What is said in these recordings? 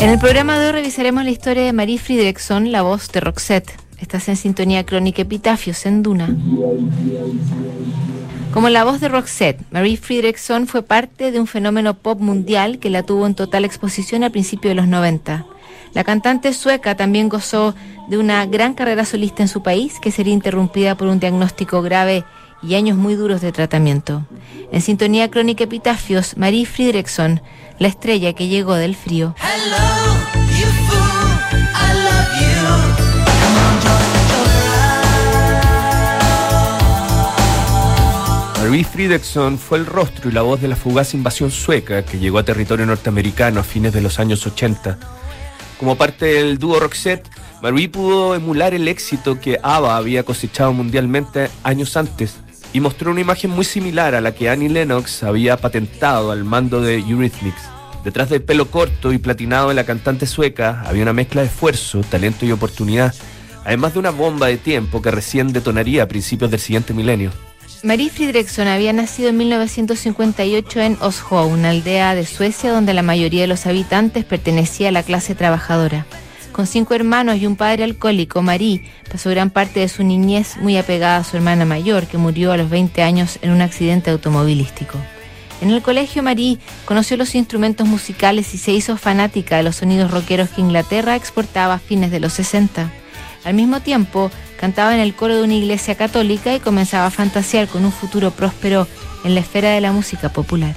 En el programa de hoy revisaremos la historia de Marie Friedrichson, la voz de Roxette. Estás en sintonía crónica Epitafios en Duna. Como la voz de Roxette, Marie Friedrichson fue parte de un fenómeno pop mundial que la tuvo en total exposición a principios de los 90. La cantante sueca también gozó de una gran carrera solista en su país que sería interrumpida por un diagnóstico grave y años muy duros de tratamiento. En sintonía crónica Epitafios, Marie Friedrichson, la estrella que llegó del frío. Marie Friedrichson fue el rostro y la voz de la fugaz invasión sueca que llegó a territorio norteamericano a fines de los años 80. Como parte del dúo Roxette, Marie pudo emular el éxito que ABBA había cosechado mundialmente años antes y mostró una imagen muy similar a la que Annie Lennox había patentado al mando de Eurythmics. Detrás del pelo corto y platinado de la cantante sueca había una mezcla de esfuerzo, talento y oportunidad, además de una bomba de tiempo que recién detonaría a principios del siguiente milenio. Marie Friedrichson había nacido en 1958 en Osho, una aldea de Suecia donde la mayoría de los habitantes pertenecía a la clase trabajadora. Con cinco hermanos y un padre alcohólico, Marie pasó gran parte de su niñez muy apegada a su hermana mayor, que murió a los 20 años en un accidente automovilístico. En el colegio, Marie conoció los instrumentos musicales y se hizo fanática de los sonidos rockeros que Inglaterra exportaba a fines de los 60. Al mismo tiempo, cantaba en el coro de una iglesia católica y comenzaba a fantasear con un futuro próspero en la esfera de la música popular.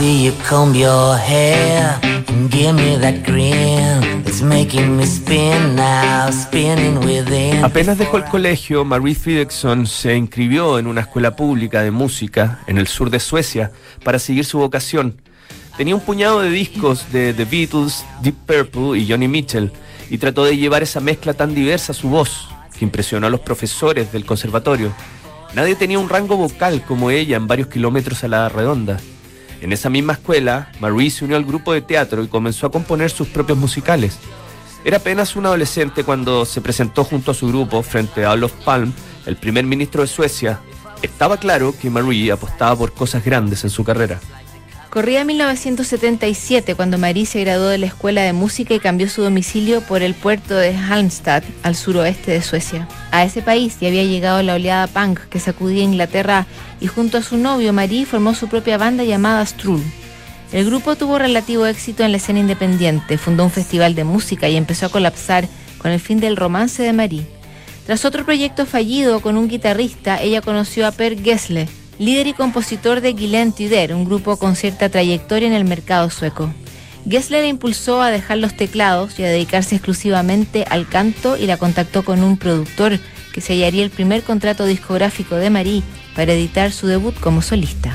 See you comb your hair and give me that grin. It's making me spin now, spinning within. Apenas dejó el colegio, Marie Fredriksson se inscribió en una escuela pública de música en el sur de Suecia para seguir su vocación. Tenía un puñado de discos de The Beatles, Deep Purple y Johnny Mitchell y trató de llevar esa mezcla tan diversa a su voz, que impresionó a los profesores del conservatorio. Nadie tenía un rango vocal como ella en varios kilómetros a la redonda. En esa misma escuela, Marie se unió al grupo de teatro y comenzó a componer sus propios musicales. Era apenas un adolescente cuando se presentó junto a su grupo frente a Olof Palm, el primer ministro de Suecia. Estaba claro que Marie apostaba por cosas grandes en su carrera. Corría 1977 cuando Marie se graduó de la Escuela de Música y cambió su domicilio por el puerto de Halmstad, al suroeste de Suecia. A ese país ya había llegado la oleada punk que sacudía Inglaterra y junto a su novio Marie formó su propia banda llamada Strull. El grupo tuvo relativo éxito en la escena independiente, fundó un festival de música y empezó a colapsar con el fin del romance de Marie. Tras otro proyecto fallido con un guitarrista, ella conoció a Per Gessle, líder y compositor de Gillen Tider, un grupo con cierta trayectoria en el mercado sueco. Gessler impulsó a dejar los teclados y a dedicarse exclusivamente al canto y la contactó con un productor que sellaría el primer contrato discográfico de Marie para editar su debut como solista.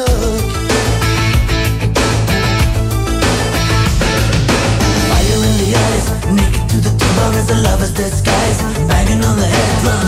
Fire in the eyes Naked to the tumor as a lover's disguise. Banging on the head drum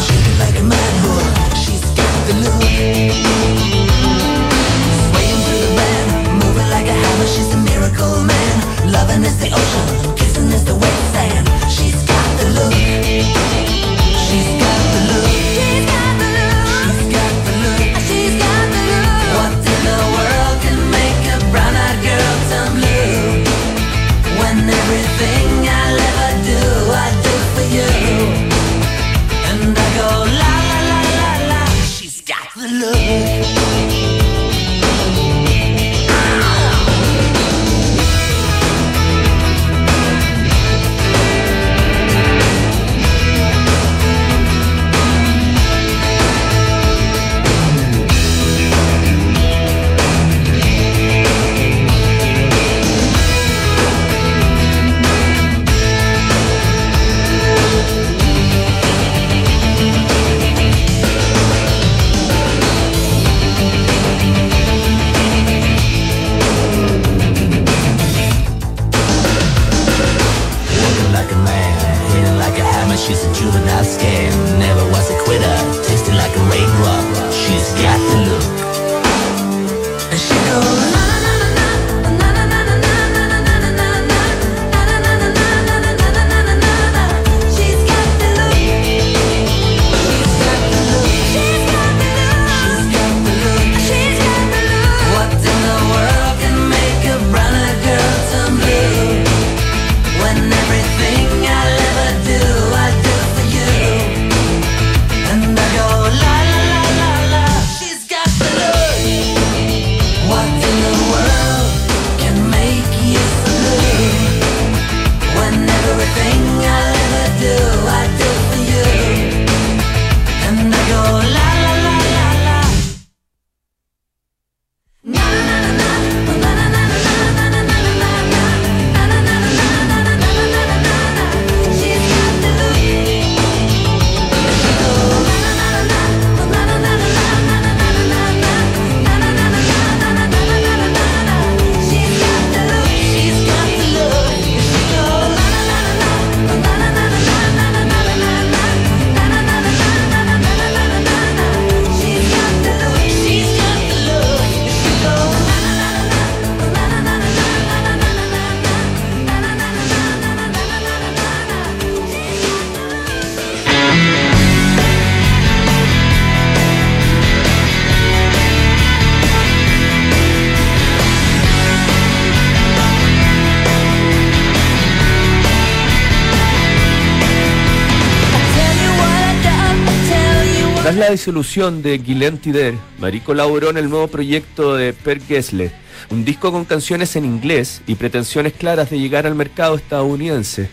la disolución de Guylaine Tider, Marie colaboró en el nuevo proyecto de Per Gessle, un disco con canciones en inglés y pretensiones claras de llegar al mercado estadounidense.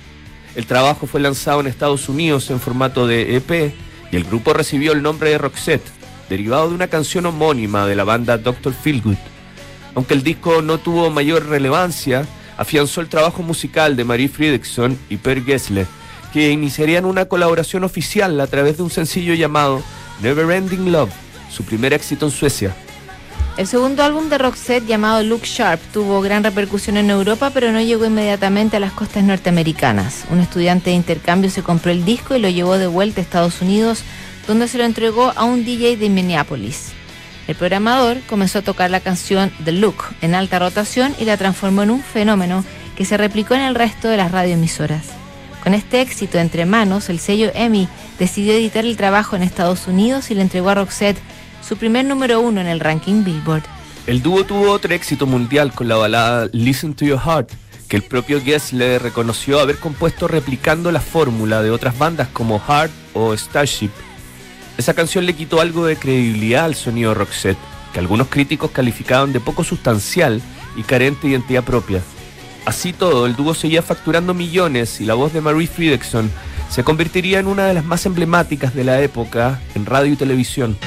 El trabajo fue lanzado en Estados Unidos en formato de EP y el grupo recibió el nombre de Roxette, derivado de una canción homónima de la banda Dr. Feelgood. Aunque el disco no tuvo mayor relevancia, afianzó el trabajo musical de Marie Fredriksson y Per Gessle, que iniciarían una colaboración oficial a través de un sencillo llamado Never Ending Love, su primer éxito en Suecia. El segundo álbum de Roxette, llamado Look Sharp, tuvo gran repercusión en Europa, pero no llegó inmediatamente a las costas norteamericanas. Un estudiante de intercambio se compró el disco y lo llevó de vuelta a Estados Unidos, donde se lo entregó a un DJ de Minneapolis. El programador comenzó a tocar la canción The Look en alta rotación y la transformó en un fenómeno que se replicó en el resto de las radioemisoras. Con este éxito entre manos, el sello EMI decidió editar el trabajo en Estados Unidos y le entregó a Roxette su primer número uno en el ranking Billboard. El dúo tuvo otro éxito mundial con la balada Listen to Your Heart, que el propio le reconoció haber compuesto replicando la fórmula de otras bandas como Heart o Starship. Esa canción le quitó algo de credibilidad al sonido Roxette, que algunos críticos calificaban de poco sustancial y carente de identidad propia. Así todo, el dúo seguía facturando millones y la voz de Marie Fredriksson se convertiría en una de las más emblemáticas de la época en radio y televisión.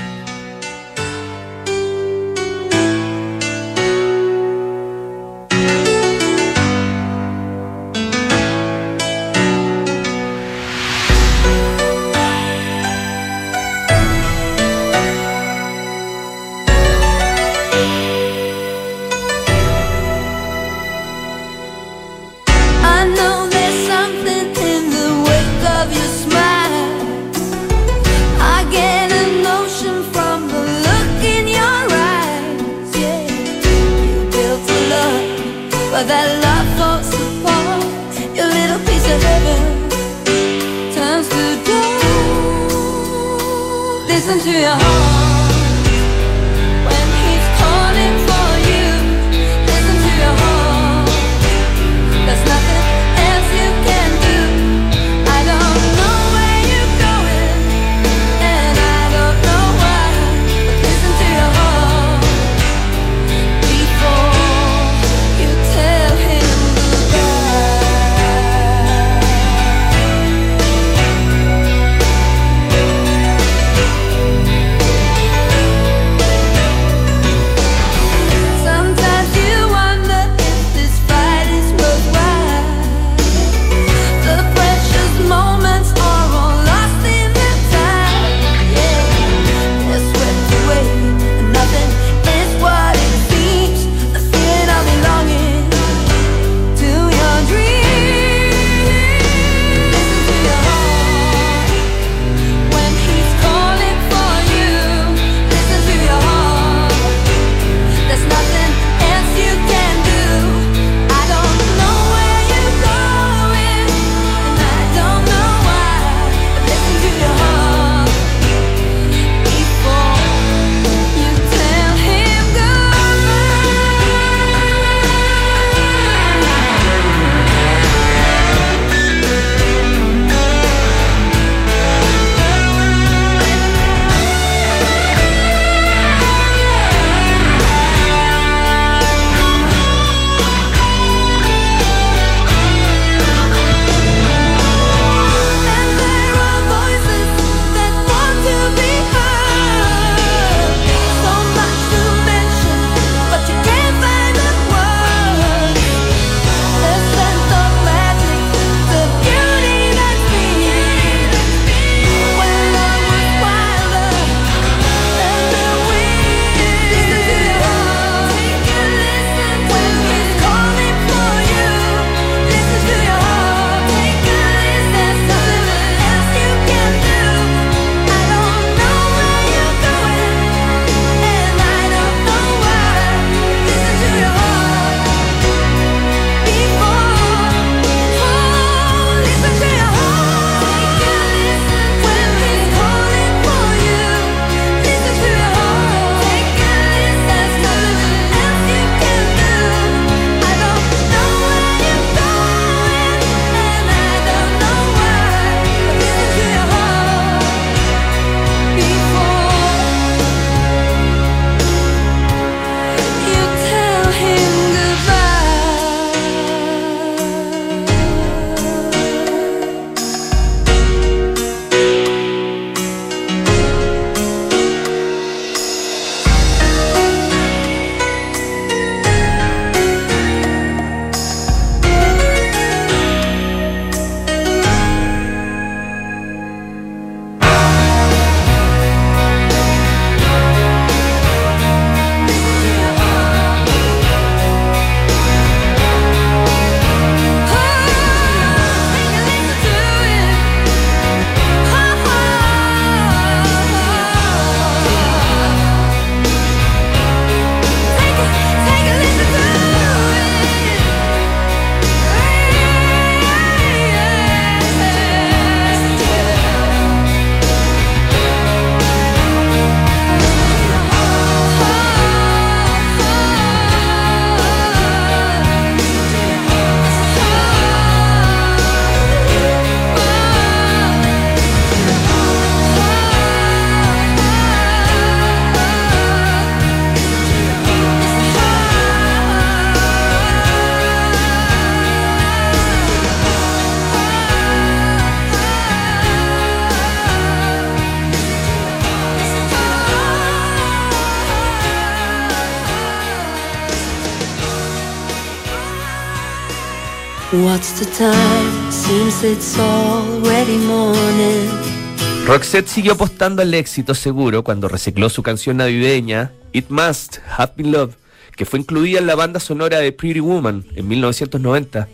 Roxette siguió apostando al éxito seguro cuando recicló su canción navideña It Must Have Been Love, que fue incluida en la banda sonora de Pretty Woman en 1990.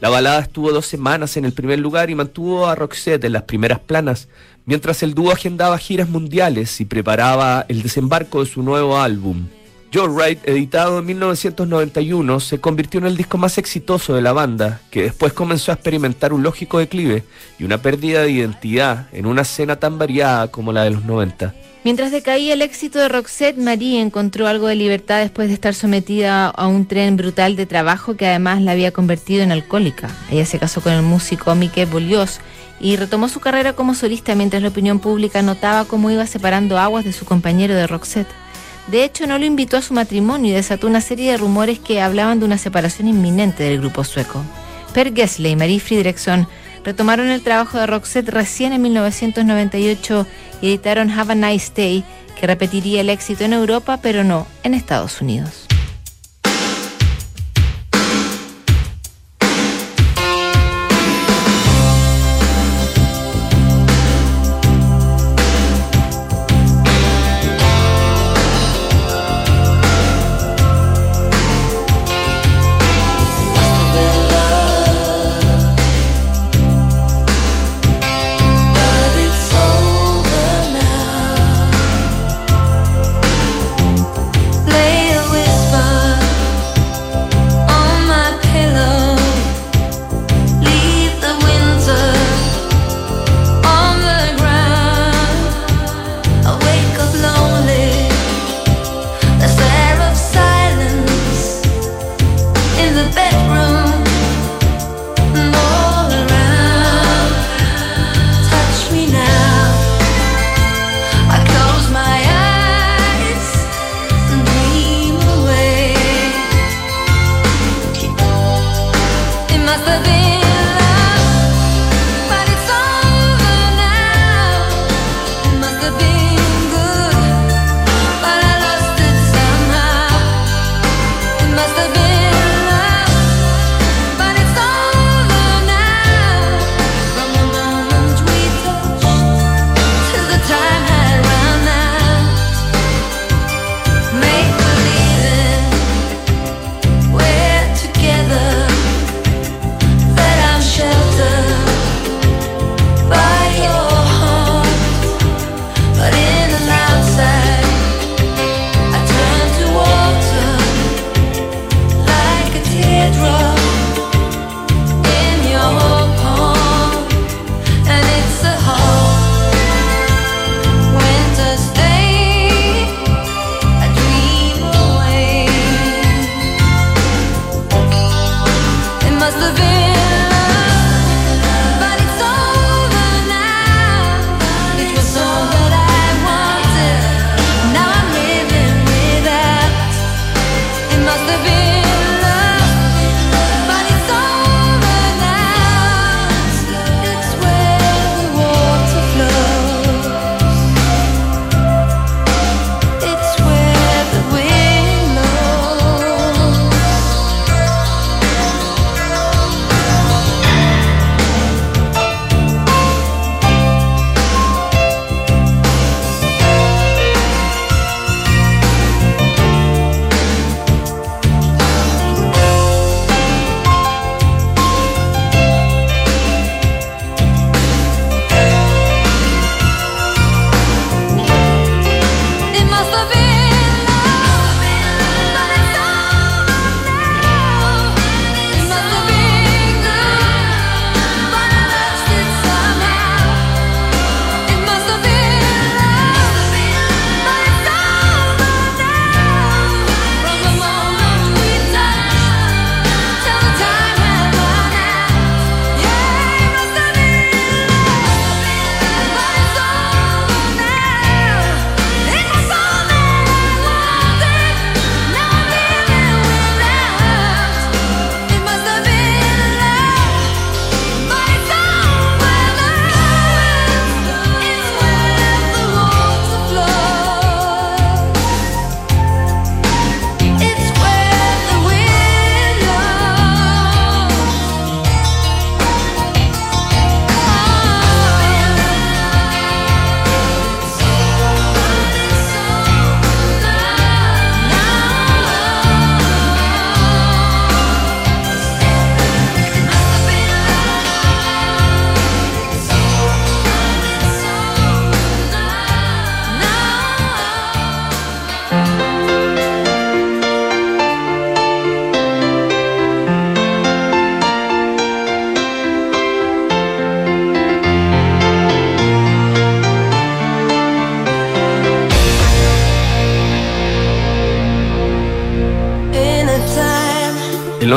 La balada estuvo dos semanas en el primer lugar y mantuvo a Roxette en las primeras planas, mientras el dúo agendaba giras mundiales y preparaba el desembarco de su nuevo álbum, Joe Wright, editado en 1991, se convirtió en el disco más exitoso de la banda, que después comenzó a experimentar un lógico declive y una pérdida de identidad en una escena tan variada como la de los 90. Mientras decaía el éxito de Roxette, Marie encontró algo de libertad después de estar sometida a un tren brutal de trabajo que además la había convertido en alcohólica. Ella se casó con el músico Mickey Bolios y retomó su carrera como solista mientras la opinión pública notaba cómo iba separando aguas de su compañero de Roxette. De hecho, no lo invitó a su matrimonio y desató una serie de rumores que hablaban de una separación inminente del grupo sueco. Per Gessle y Marie Friedrichson retomaron el trabajo de Roxette recién en 1998 y editaron Have a Nice Day, que repetiría el éxito en Europa, pero no en Estados Unidos.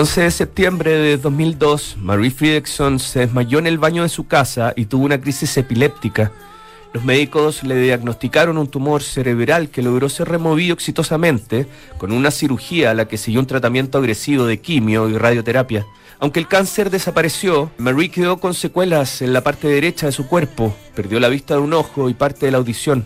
11 de septiembre de 2002, Marie Fredrickson se desmayó en el baño de su casa y tuvo una crisis epiléptica. Los médicos le diagnosticaron un tumor cerebral que logró ser removido exitosamente con una cirugía a la que siguió un tratamiento agresivo de quimio y radioterapia. Aunque el cáncer desapareció, Marie quedó con secuelas en la parte derecha de su cuerpo, perdió la vista de un ojo y parte de la audición.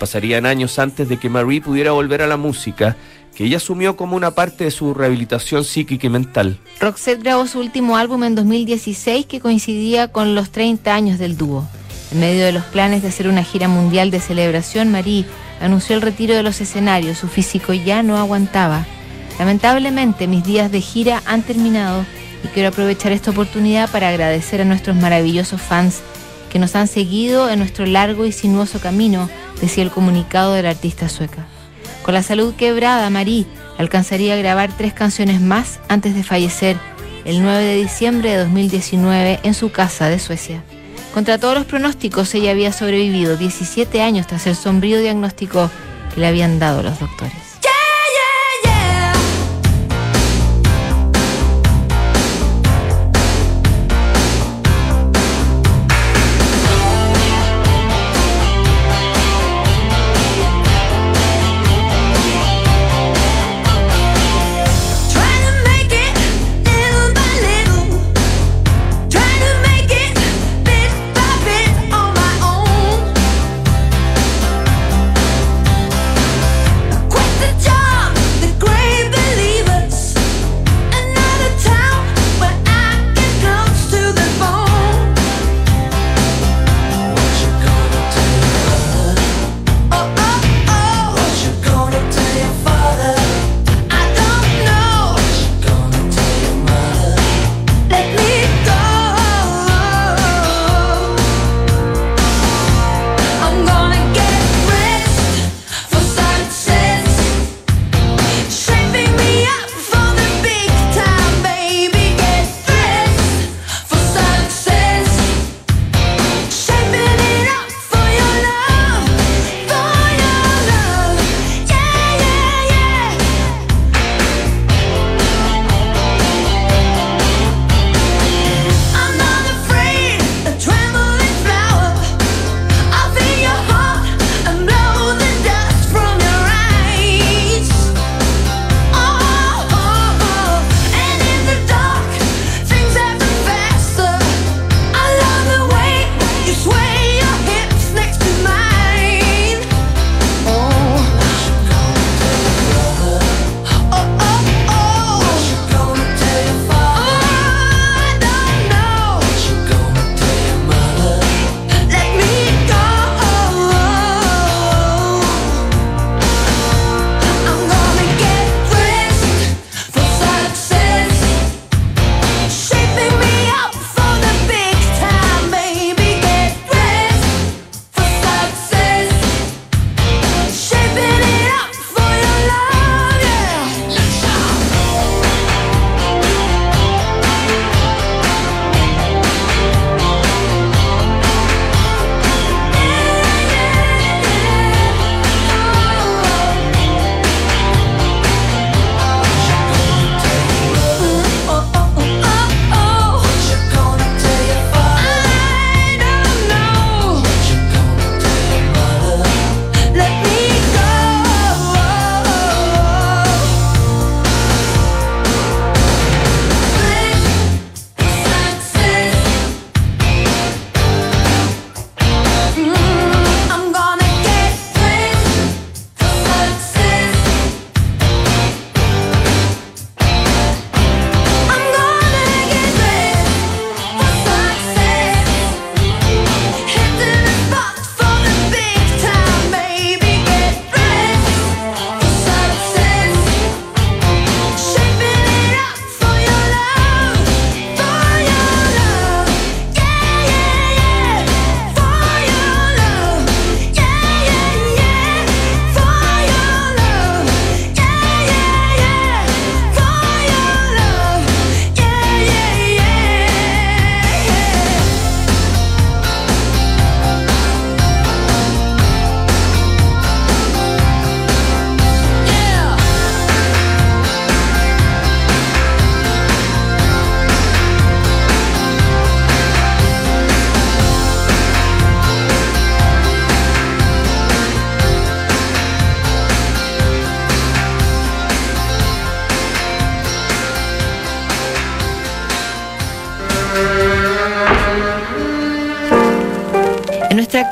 Pasarían años antes de que Marie pudiera volver a la música, que ella asumió como una parte de su rehabilitación psíquica y mental. Roxette grabó su último álbum en 2016 que coincidía con los 30 años del dúo. En medio de los planes de hacer una gira mundial de celebración, Marie anunció el retiro de los escenarios. Su físico ya no aguantaba. Lamentablemente, mis días de gira han terminado y quiero aprovechar esta oportunidad para agradecer a nuestros maravillosos fans que nos han seguido en nuestro largo y sinuoso camino, decía el comunicado de la artista sueca. Con la salud quebrada, Marie alcanzaría a grabar tres canciones más antes de fallecer el 9 de diciembre de 2019 en su casa de Suecia. Contra todos los pronósticos, ella había sobrevivido 17 años tras el sombrío diagnóstico que le habían dado los doctores.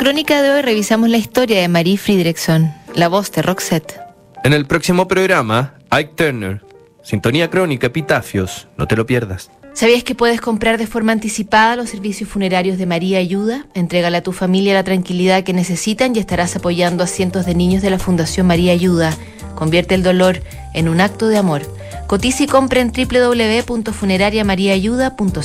Crónica de hoy revisamos la historia de Marie Friedrichson, la voz de Roxette. En el próximo programa, Ike Turner, Sintonía Crónica, Epitafios, no te lo pierdas. ¿Sabías que puedes comprar de forma anticipada los servicios funerarios de María Ayuda? Entrégale a tu familia la tranquilidad que necesitan y estarás apoyando a cientos de niños de la Fundación María Ayuda. Convierte el dolor en un acto de amor. Cotiza y compra en www.funerariamariaayuda.cl.